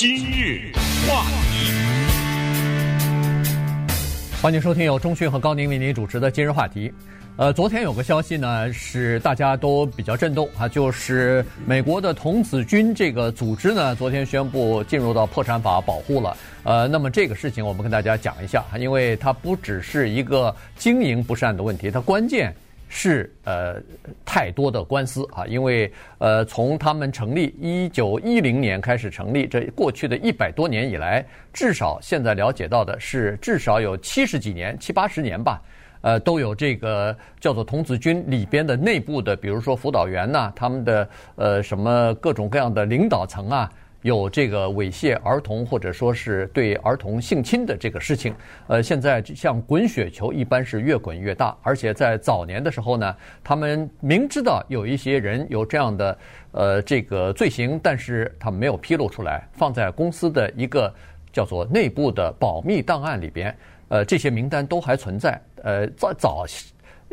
今日话题，欢迎收听由中讯和高宁为您主持的今日话题。呃，昨天有个消息呢，是大家都比较震动啊，就是美国的童子军这个组织呢，昨天宣布进入到破产法保护了。呃，那么这个事情我们跟大家讲一下，因为它不只是一个经营不善的问题，它关键。是呃太多的官司啊，因为呃从他们成立一九一零年开始成立，这过去的一百多年以来，至少现在了解到的是至少有七十几年、七八十年吧，呃都有这个叫做童子军里边的内部的，比如说辅导员呐、他们的呃什么各种各样的领导层啊。有这个猥亵儿童或者说是对儿童性侵的这个事情，呃，现在像滚雪球一般是越滚越大，而且在早年的时候呢，他们明知道有一些人有这样的呃这个罪行，但是他们没有披露出来，放在公司的一个叫做内部的保密档案里边，呃，这些名单都还存在。呃，在早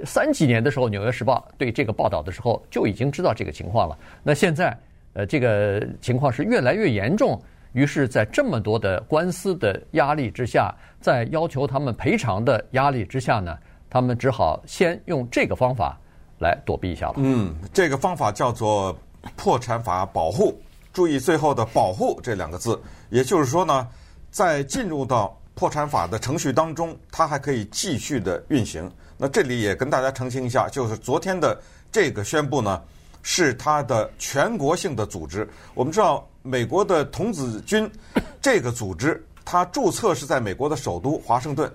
三几年的时候，《纽约时报》对这个报道的时候就已经知道这个情况了。那现在。呃，这个情况是越来越严重，于是，在这么多的官司的压力之下，在要求他们赔偿的压力之下呢，他们只好先用这个方法来躲避一下了。嗯，这个方法叫做破产法保护，注意最后的“保护”这两个字，也就是说呢，在进入到破产法的程序当中，它还可以继续的运行。那这里也跟大家澄清一下，就是昨天的这个宣布呢。是它的全国性的组织。我们知道，美国的童子军 这个组织，它注册是在美国的首都华盛顿，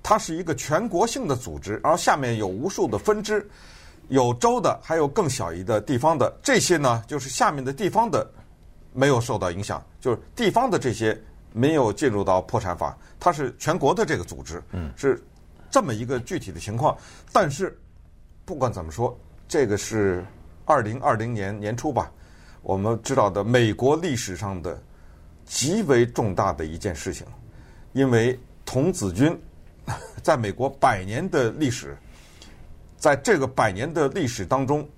它是一个全国性的组织，然后下面有无数的分支，有州的，还有更小一的地方的。这些呢，就是下面的地方的没有受到影响，就是地方的这些没有进入到破产法，它是全国的这个组织，嗯，是这么一个具体的情况。但是不管怎么说，这个是。二零二零年年初吧，我们知道的美国历史上的极为重大的一件事情，因为童子军在美国百年的历史，在这个百年的历史当中，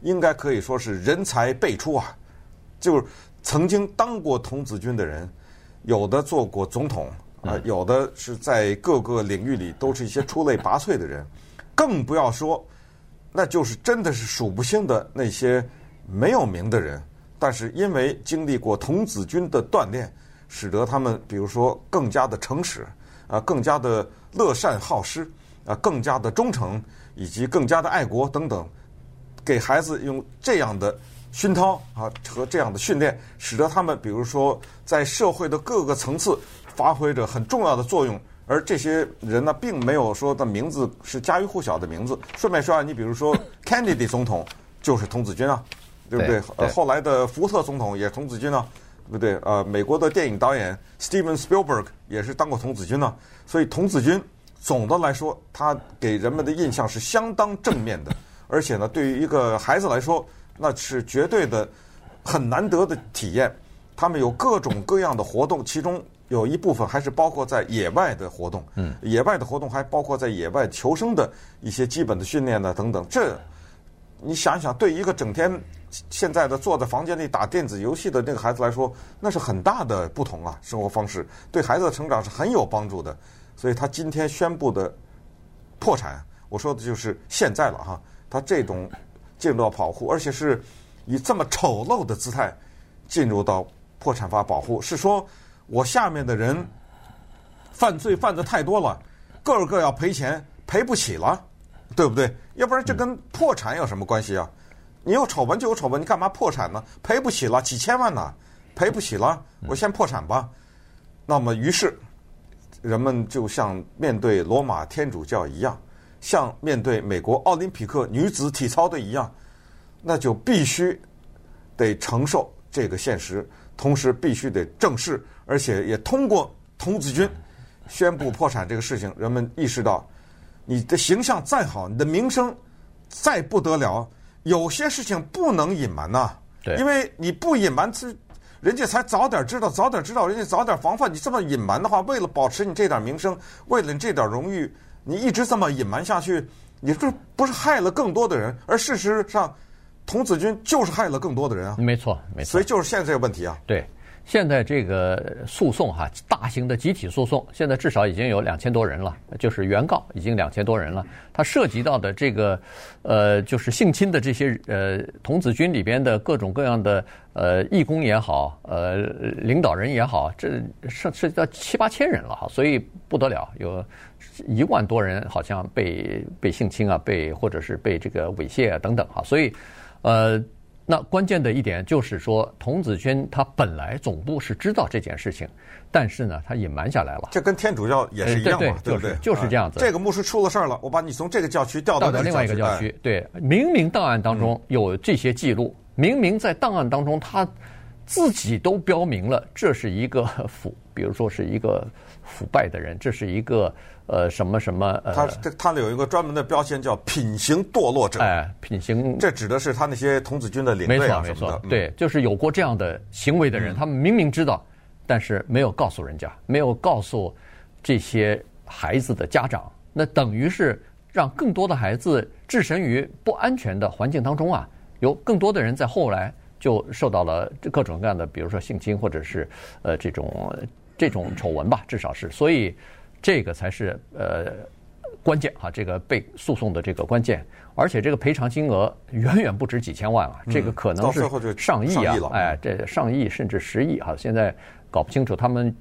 应该可以说是人才辈出啊！就是曾经当过童子军的人，有的做过总统啊，有的是在各个领域里都是一些出类拔萃的人，更不要说。那就是真的是数不清的那些没有名的人，但是因为经历过童子军的锻炼，使得他们比如说更加的诚实，啊，更加的乐善好施，啊，更加的忠诚，以及更加的爱国等等，给孩子用这样的熏陶啊和这样的训练，使得他们比如说在社会的各个层次发挥着很重要的作用。而这些人呢，并没有说的名字是家喻户晓的名字。顺便说啊，你比如说，Kennedy 总统就是童子军啊，对不对？呃，后来的福特总统也是童子军啊，对不对？呃，美国的电影导演 Steven Spielberg 也是当过童子军啊。所以童子军总的来说，他给人们的印象是相当正面的。而且呢，对于一个孩子来说，那是绝对的很难得的体验。他们有各种各样的活动，其中。有一部分还是包括在野外的活动，嗯，野外的活动还包括在野外求生的一些基本的训练呢，等等。这你想一想，对一个整天现在的坐在房间里打电子游戏的那个孩子来说，那是很大的不同啊，生活方式对孩子的成长是很有帮助的。所以他今天宣布的破产，我说的就是现在了哈，他这种进入到保护，而且是以这么丑陋的姿态进入到破产法保护，是说。我下面的人犯罪犯的太多了，个个要赔钱，赔不起了，对不对？要不然这跟破产有什么关系啊？你有丑闻就有丑闻，你干嘛破产呢？赔不起了，几千万呢，赔不起了，我先破产吧。那么，于是人们就像面对罗马天主教一样，像面对美国奥林匹克女子体操队一样，那就必须得承受这个现实。同时必须得正视，而且也通过童子军宣布破产这个事情，人们意识到，你的形象再好，你的名声再不得了，有些事情不能隐瞒呐。对，因为你不隐瞒，这人家才早点知道，早点知道，人家早点防范。你这么隐瞒的话，为了保持你这点名声，为了你这点荣誉，你一直这么隐瞒下去，你这不是害了更多的人？而事实上。童子军就是害了更多的人啊！没错，没错。所以就是现在这个问题啊。对，现在这个诉讼哈，大型的集体诉讼，现在至少已经有两千多人了，就是原告已经两千多人了。它涉及到的这个，呃，就是性侵的这些呃童子军里边的各种各样的呃义工也好，呃领导人也好，这涉涉及到七八千人了哈，所以不得了，有一万多人好像被被性侵啊，被或者是被这个猥亵啊等等哈，所以呃。那关键的一点就是说，童子军他本来总部是知道这件事情，但是呢，他隐瞒下来了。这跟天主教也是一样嘛，对不对？就是这样子。这个牧师出了事儿了，我把你从这个教区调到另外一个教区。对，明明档案当中有这些记录，明明在档案当中他自己都标明了，这是一个 腐，比如说是一个腐败的人，这是一个。呃，什么什么？呃，他这他有一个专门的标签叫品行堕落者。哎，品行，这指的是他那些童子军的领。没错，没错，对，就是有过这样的行为的人，嗯、他们明明知道，但是没有告诉人家，没有告诉这些孩子的家长，那等于是让更多的孩子置身于不安全的环境当中啊。有更多的人在后来就受到了各种各样的，比如说性侵或者是呃这种这种丑闻吧，至少是。所以。这个才是呃关键哈，这个被诉讼的这个关键，而且这个赔偿金额远远不止几千万啊，这个可能是上亿啊，哎，这上亿甚至十亿哈，现在搞不清楚，他们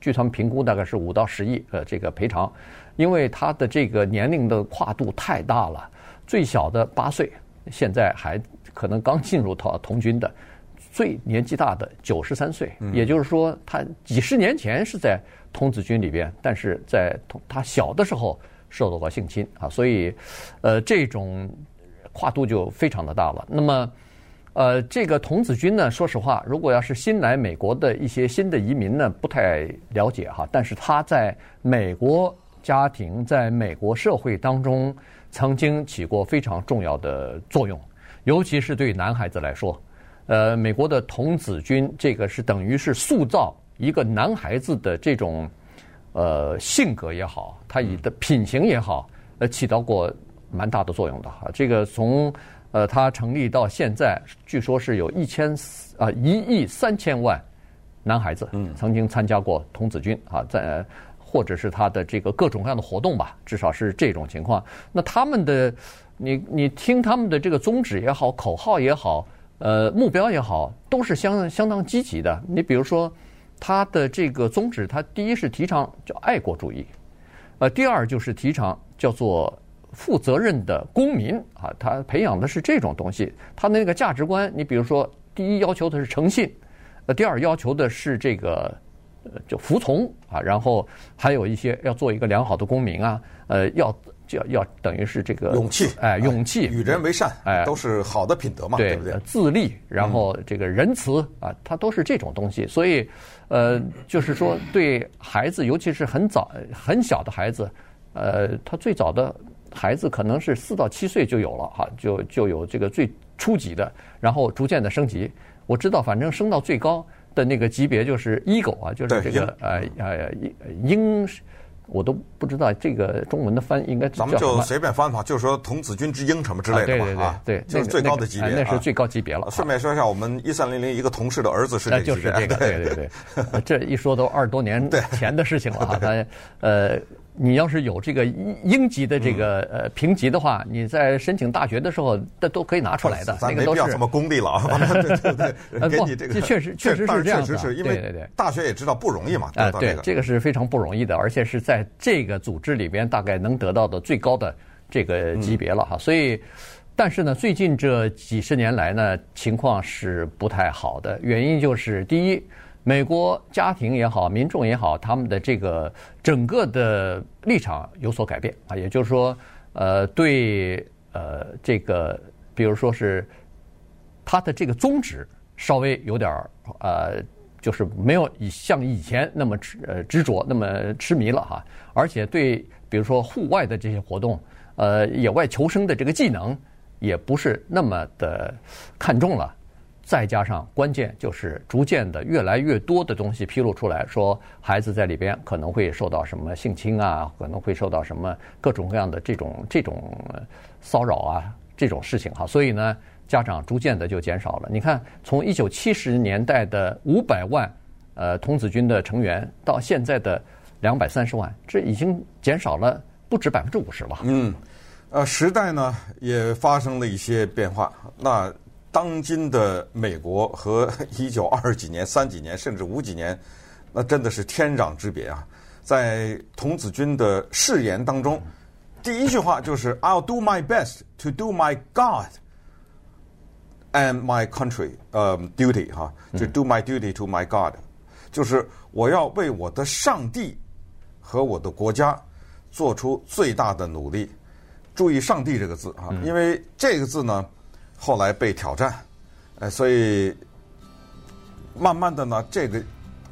据他们评估大概是五到十亿呃这个赔偿，因为他的这个年龄的跨度太大了，最小的八岁，现在还可能刚进入到童军的，最年纪大的九十三岁，也就是说他几十年前是在。童子军里边，但是在他小的时候受到过性侵啊，所以，呃，这种跨度就非常的大了。那么，呃，这个童子军呢，说实话，如果要是新来美国的一些新的移民呢，不太了解哈。但是他在美国家庭、在美国社会当中，曾经起过非常重要的作用，尤其是对男孩子来说，呃，美国的童子军这个是等于是塑造。一个男孩子的这种呃性格也好，他以的品行也好，呃，起到过蛮大的作用的哈。这个从呃他成立到现在，据说是有一千啊一亿三千万男孩子曾经参加过童子军啊，在或者是他的这个各种各样的活动吧，至少是这种情况。那他们的你你听他们的这个宗旨也好，口号也好，呃，目标也好，都是相相当积极的。你比如说。他的这个宗旨，他第一是提倡叫爱国主义，呃，第二就是提倡叫做负责任的公民啊，他培养的是这种东西。他那个价值观，你比如说，第一要求的是诚信，呃，第二要求的是这个呃就服从啊，然后还有一些要做一个良好的公民啊，呃，要。就要要等于是这个勇气，哎，勇气，与人为善，哎，都是好的品德嘛，对不对？自立，然后这个仁慈啊，它都是这种东西。所以，呃，就是说，对孩子，尤其是很早很小的孩子，呃，他最早的孩子可能是四到七岁就有了哈，就就有这个最初级的，然后逐渐的升级。我知道，反正升到最高的那个级别就是 Eagle 啊，就是这个呃呃鹰。我都不知道这个中文的翻译应该怎么。咱们就随便翻吧，就是说童子军之鹰什么之类的吧啊，对对对，这是最高的级别，那是最高级别了。顺便说一下，我们一三零零一个同事的儿子是这个级别，就是这个，对 对对，这一说都二十多年前的事情了啊，他呃。你要是有这个英级的这个呃评级的话，你在申请大学的时候，这都可以拿出来的。那个都是。没必要这么功利了 啊！对对对，给你这个。这确实确实是这样子。确实是因为大学也知道不容易嘛。啊，对，这个是非常不容易的，而且是在这个组织里边大概能得到的最高的这个级别了哈。所以，但是呢，最近这几十年来呢，情况是不太好的。原因就是第一。美国家庭也好，民众也好，他们的这个整个的立场有所改变啊，也就是说，呃，对呃这个，比如说是他的这个宗旨稍微有点儿呃，就是没有以像以前那么执呃执着，那么痴迷了哈，而且对比如说户外的这些活动，呃，野外求生的这个技能，也不是那么的看重了。再加上关键就是逐渐的越来越多的东西披露出来，说孩子在里边可能会受到什么性侵啊，可能会受到什么各种各样的这种这种骚扰啊这种事情哈，所以呢，家长逐渐的就减少了。你看，从一九七十年代的五百万呃童子军的成员到现在的两百三十万，这已经减少了不止百分之五十了。嗯，呃，时代呢也发生了一些变化。那当今的美国和 一九二几年、三几年甚至五几年，那真的是天壤之别啊！在童子军的誓言当中，第一句话就是 "I'll do my best to do my God and my country，呃、um,，duty 哈，就 do my duty to my God，就是我要为我的上帝和我的国家做出最大的努力。注意“上帝”这个字啊，因为这个字呢后来被挑战，呃，所以慢慢的呢这个。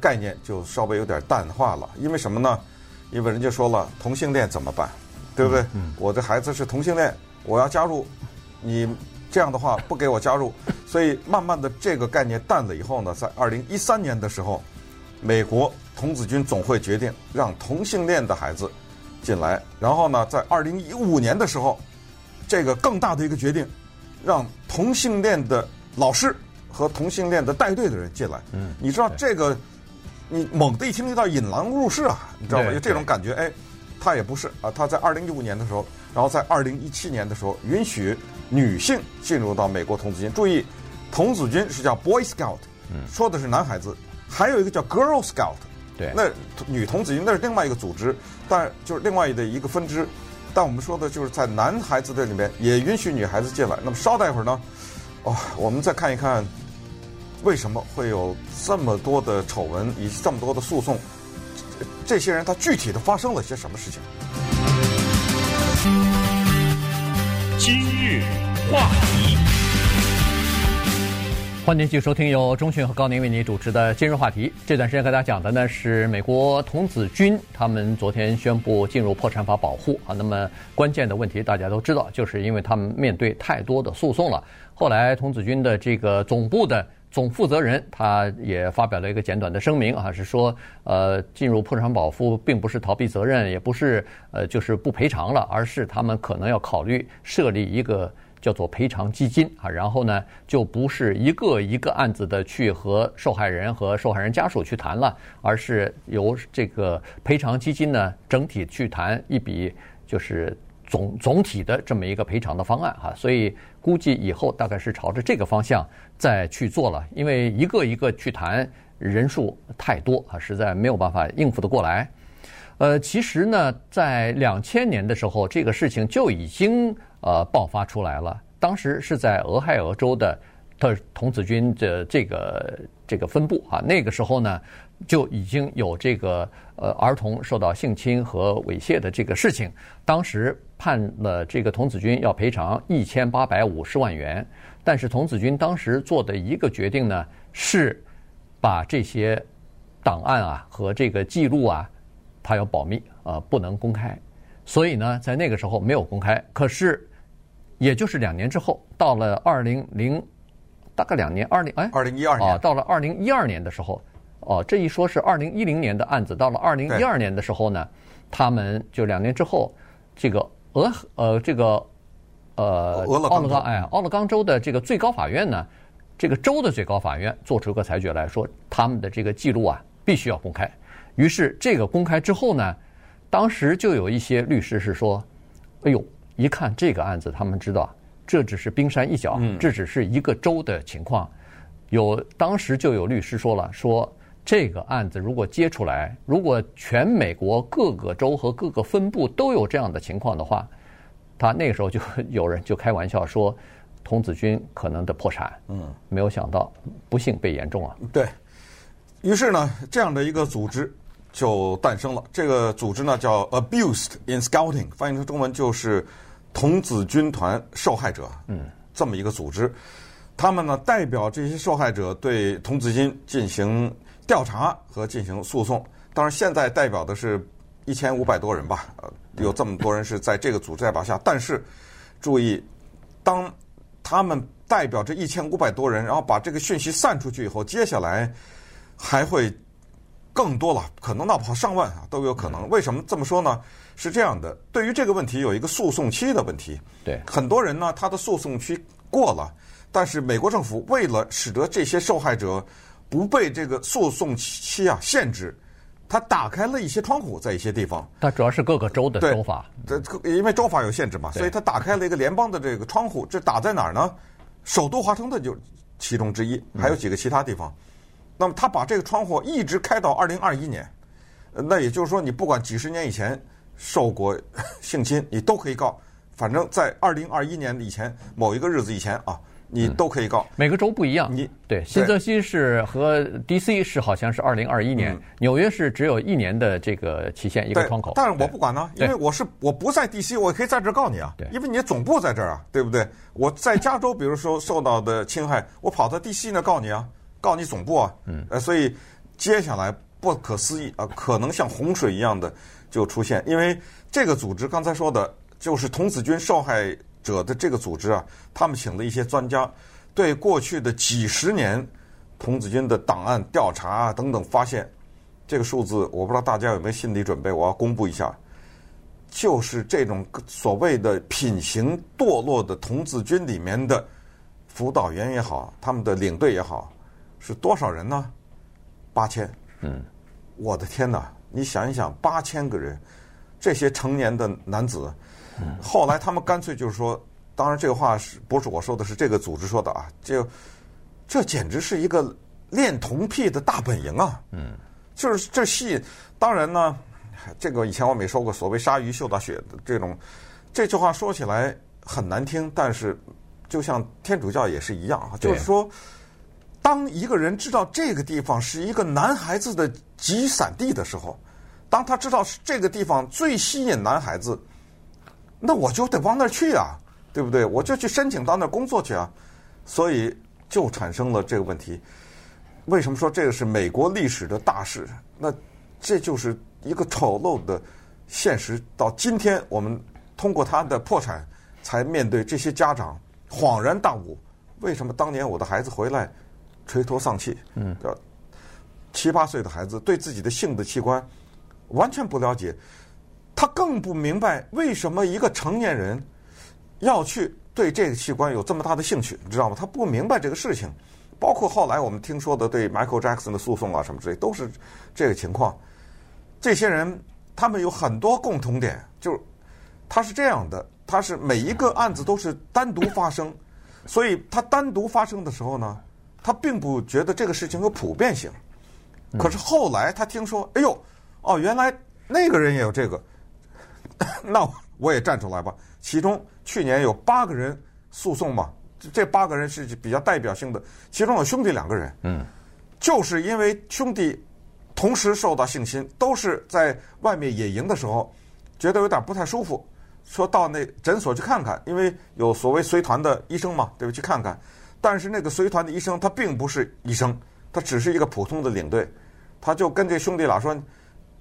概念就稍微有点淡化了，因为什么呢？因为人家说了，同性恋怎么办？对不对？嗯嗯、我的孩子是同性恋，我要加入，你这样的话不给我加入，所以慢慢的这个概念淡了以后呢，在二零一三年的时候，美国童子军总会决定让同性恋的孩子进来，然后呢，在二零一五年的时候，这个更大的一个决定，让同性恋的老师和同性恋的带队的人进来。嗯，你知道这个。你猛地一听就到引狼入室啊，你知道吗？就这种感觉，哎，他也不是啊。他在二零一五年的时候，然后在二零一七年的时候，允许女性进入到美国童子军。注意，童子军是叫 Boy Scout，说的是男孩子，还有一个叫 Girl Scout，对，那女童子军那是另外一个组织，但就是另外的一个分支。但我们说的就是在男孩子这里面也允许女孩子进来。那么稍待一会儿呢，哦，我们再看一看。为什么会有这么多的丑闻，以及这么多的诉讼？这些人他具体的发生了些什么事情？今日话题，欢迎继续收听由中讯和高宁为您主持的《今日话题》。这段时间跟大家讲的呢是美国童子军，他们昨天宣布进入破产法保护啊。那么关键的问题大家都知道，就是因为他们面对太多的诉讼了。后来童子军的这个总部的。总负责人他也发表了一个简短的声明啊，是说，呃，进入破产保护并不是逃避责任，也不是呃就是不赔偿了，而是他们可能要考虑设立一个叫做赔偿基金啊，然后呢，就不是一个一个案子的去和受害人和受害人家属去谈了，而是由这个赔偿基金呢整体去谈一笔就是。总总体的这么一个赔偿的方案哈，所以估计以后大概是朝着这个方向再去做了，因为一个一个去谈人数太多啊，实在没有办法应付得过来。呃，其实呢，在两千年的时候，这个事情就已经呃爆发出来了，当时是在俄亥俄州的的童子军的这个这个分部啊，那个时候呢。就已经有这个呃儿童受到性侵和猥亵的这个事情，当时判了这个童子军要赔偿一千八百五十万元，但是童子军当时做的一个决定呢，是把这些档案啊和这个记录啊，他要保密啊，不能公开，所以呢，在那个时候没有公开。可是，也就是两年之后，到了二零零大概两年，二零哎，二零一二年啊，到了二零一二年的时候。哦，这一说是二零一零年的案子，到了二零一二年的时候呢，他们就两年之后，这个俄呃这个呃奥勒冈哎奥勒冈州的这个最高法院呢，这个州的最高法院做出个裁决来说，他们的这个记录啊必须要公开。于是这个公开之后呢，当时就有一些律师是说，哎呦，一看这个案子，他们知道这只是冰山一角，这只是一个州的情况。有当时就有律师说了说。这个案子如果接出来，如果全美国各个州和各个分部都有这样的情况的话，他那个时候就有人就开玩笑说，童子军可能的破产。嗯，没有想到不幸被严重了。对，于是呢，这样的一个组织就诞生了。这个组织呢叫 Abused in Scouting，翻译成中文就是童子军团受害者。嗯，这么一个组织，他们呢代表这些受害者对童子军进行。调查和进行诉讼，当然现在代表的是一千五百多人吧，呃，有这么多人是在这个组织代表下。但是注意，当他们代表这一千五百多人，然后把这个讯息散出去以后，接下来还会更多了，可能闹跑上万啊，都有可能。为什么这么说呢？是这样的，对于这个问题有一个诉讼期的问题。对，很多人呢，他的诉讼期过了，但是美国政府为了使得这些受害者。不被这个诉讼期啊限制，他打开了一些窗户，在一些地方。它主要是各个州的州法，这因为州法有限制嘛，所以他打开了一个联邦的这个窗户。这打在哪儿呢？首都华盛顿就其中之一，还有几个其他地方。嗯、那么他把这个窗户一直开到二零二一年，那也就是说，你不管几十年以前受过性侵，你都可以告。反正，在二零二一年以前某一个日子以前啊，你都可以告。每个州不一样。你对新泽西是和 D.C. 是好像是二零二一年，纽约是只有一年的这个期限一个窗口。但是我不管呢，因为我是我不在 D.C.，我可以在这儿告你啊。对，因为你总部在这儿啊，对不对？我在加州，比如说受到的侵害，我跑到 D.C. 那告你啊，告你总部啊。嗯。呃，所以接下来不可思议啊，可能像洪水一样的就出现，因为这个组织刚才说的。就是童子军受害者的这个组织啊，他们请了一些专家，对过去的几十年童子军的档案调查啊等等，发现这个数字，我不知道大家有没有心理准备，我要公布一下，就是这种所谓的品行堕落的童子军里面的辅导员也好，他们的领队也好，是多少人呢？八千。嗯，我的天哪！你想一想，八千个人，这些成年的男子。后来他们干脆就是说，当然这个话是不是我说的，是这个组织说的啊？这这简直是一个恋童癖的大本营啊！嗯，就是这戏，当然呢，这个以前我没说过，所谓鲨鱼嗅到血的这种这句话说起来很难听，但是就像天主教也是一样啊，就是说，当一个人知道这个地方是一个男孩子的集散地的时候，当他知道是这个地方最吸引男孩子。那我就得往那儿去啊，对不对？我就去申请到那儿工作去啊，所以就产生了这个问题。为什么说这个是美国历史的大事？那这就是一个丑陋的现实。到今天，我们通过他的破产，才面对这些家长恍然大悟：为什么当年我的孩子回来垂头丧气？嗯，七八岁的孩子对自己的性的器官完全不了解。他更不明白为什么一个成年人要去对这个器官有这么大的兴趣，你知道吗？他不明白这个事情。包括后来我们听说的对 Michael Jackson 的诉讼啊什么之类，都是这个情况。这些人他们有很多共同点，就是他是这样的，他是每一个案子都是单独发生，所以他单独发生的时候呢，他并不觉得这个事情有普遍性。可是后来他听说，哎呦，哦，原来那个人也有这个。那我也站出来吧。其中去年有八个人诉讼嘛，这八个人是比较代表性的。其中有兄弟两个人，嗯，就是因为兄弟同时受到性侵，都是在外面野营的时候，觉得有点不太舒服，说到那诊所去看看，因为有所谓随团的医生嘛，对吧？去看看。但是那个随团的医生他并不是医生，他只是一个普通的领队，他就跟这兄弟俩说。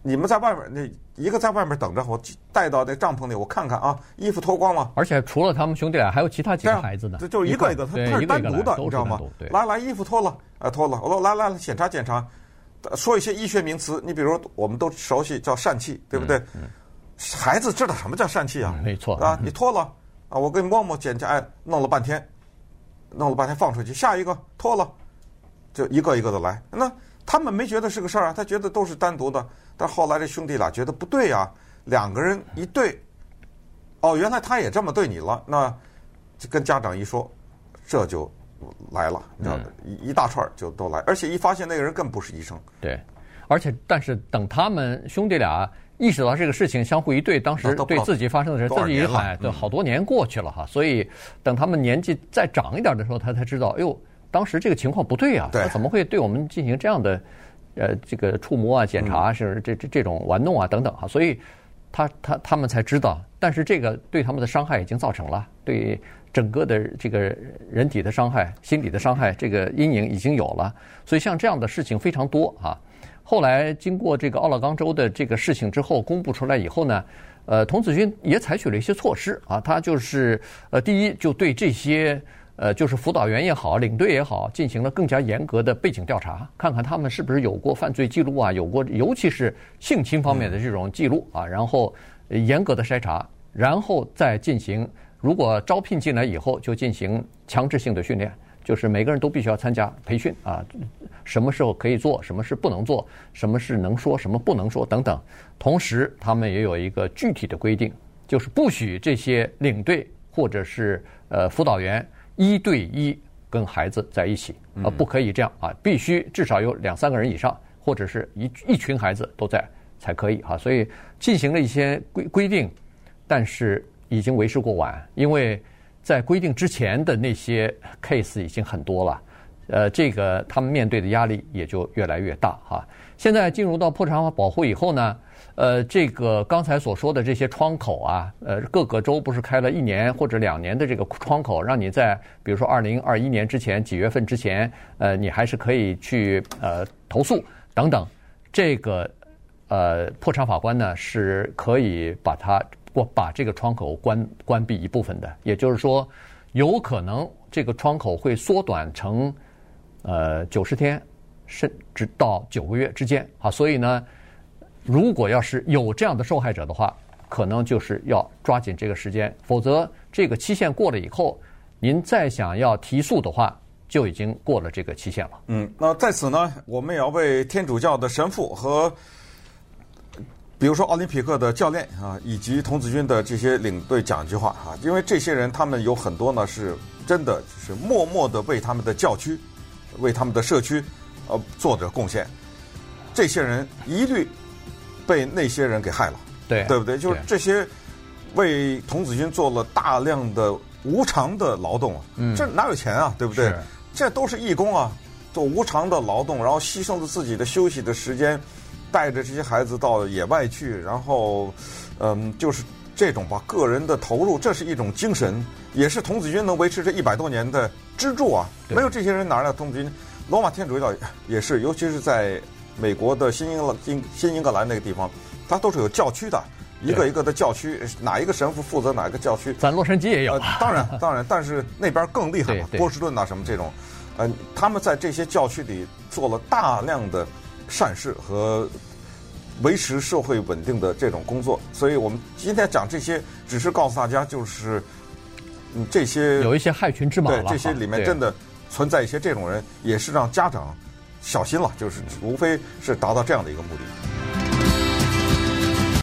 你们在外面，那一个在外面等着，我带到那帐篷里，我看看啊，衣服脱光了。而且除了他们兄弟俩，还有其他几个孩子呢。这就一个一个，他他是单独的，你知道吗？来来，衣服脱了，啊脱了。我说来来来，检查检查，说一些医学名词。你比如我们都熟悉叫疝气，对不对？孩子知道什么叫疝气啊？没错啊，你脱了啊，我给你摸摸检查，哎，弄了半天，弄了半天放出去，下一个脱了，就一个一个的来。那他们没觉得是个事儿啊，他觉得都是单独的。但后来这兄弟俩觉得不对啊，两个人一对，哦，原来他也这么对你了，那就跟家长一说，这就来了，你知道的，一一大串就都来，而且一发现那个人更不是医生。对，而且但是等他们兄弟俩意识到这个事情，相互一对，当时对自己发生的事，自己一喊，对，好多年过去了哈，所以等他们年纪再长一点的时候，他才知道，哎呦，当时这个情况不对啊，他怎么会对我们进行这样的？呃，这个触摸啊、检查是这这这种玩弄啊等等哈，所以他他他们才知道，但是这个对他们的伤害已经造成了，对整个的这个人体的伤害、心理的伤害，这个阴影已经有了。所以像这样的事情非常多啊。后来经过这个奥勒冈州的这个事情之后公布出来以后呢，呃，童子军也采取了一些措施啊，他就是呃，第一就对这些。呃，就是辅导员也好，领队也好，进行了更加严格的背景调查，看看他们是不是有过犯罪记录啊，有过，尤其是性侵方面的这种记录啊，然后严格的筛查，然后再进行，如果招聘进来以后，就进行强制性的训练，就是每个人都必须要参加培训啊，什么时候可以做，什么事不能做，什么事能说，什么不能说等等。同时，他们也有一个具体的规定，就是不许这些领队或者是呃辅导员一对一跟孩子在一起啊，不可以这样啊，必须至少有两三个人以上，或者是一一群孩子都在才可以哈。所以进行了一些规规定，但是已经为时过晚，因为。在规定之前的那些 case 已经很多了，呃，这个他们面对的压力也就越来越大哈。现在进入到破产法保护以后呢，呃，这个刚才所说的这些窗口啊，呃，各个州不是开了一年或者两年的这个窗口，让你在比如说二零二一年之前几月份之前，呃，你还是可以去呃投诉等等。这个呃破产法官呢是可以把它。我把这个窗口关关闭一部分的，也就是说，有可能这个窗口会缩短成呃九十天，甚至到九个月之间啊。所以呢，如果要是有这样的受害者的话，可能就是要抓紧这个时间，否则这个期限过了以后，您再想要提速的话，就已经过了这个期限了。嗯，那在此呢，我们也要为天主教的神父和。比如说奥林匹克的教练啊，以及童子军的这些领队讲一句话啊，因为这些人他们有很多呢，是真的是默默的为他们的教区、为他们的社区呃做着贡献。这些人一律被那些人给害了，对对不对？就是这些为童子军做了大量的无偿的劳动，嗯，这哪有钱啊？对不对？这都是义工啊，做无偿的劳动，然后牺牲了自己的休息的时间。带着这些孩子到野外去，然后，嗯，就是这种吧个人的投入，这是一种精神，也是童子军能维持这一百多年的支柱啊。没有这些人，哪来童子军？罗马天主教也是，尤其是在美国的新英新新英格兰那个地方，它都是有教区的，一个一个的教区，哪一个神父负责哪一个教区？咱洛杉矶也有，呃，当然 当然，但是那边更厉害嘛，波士顿呐什么这种，嗯，他们在这些教区里做了大量的。善事和维持社会稳定的这种工作，所以我们今天讲这些，只是告诉大家，就是嗯，这些有一些害群之马对，这些里面真的存在一些这种人，也是让家长小心了，就是无非是达到这样的一个目的。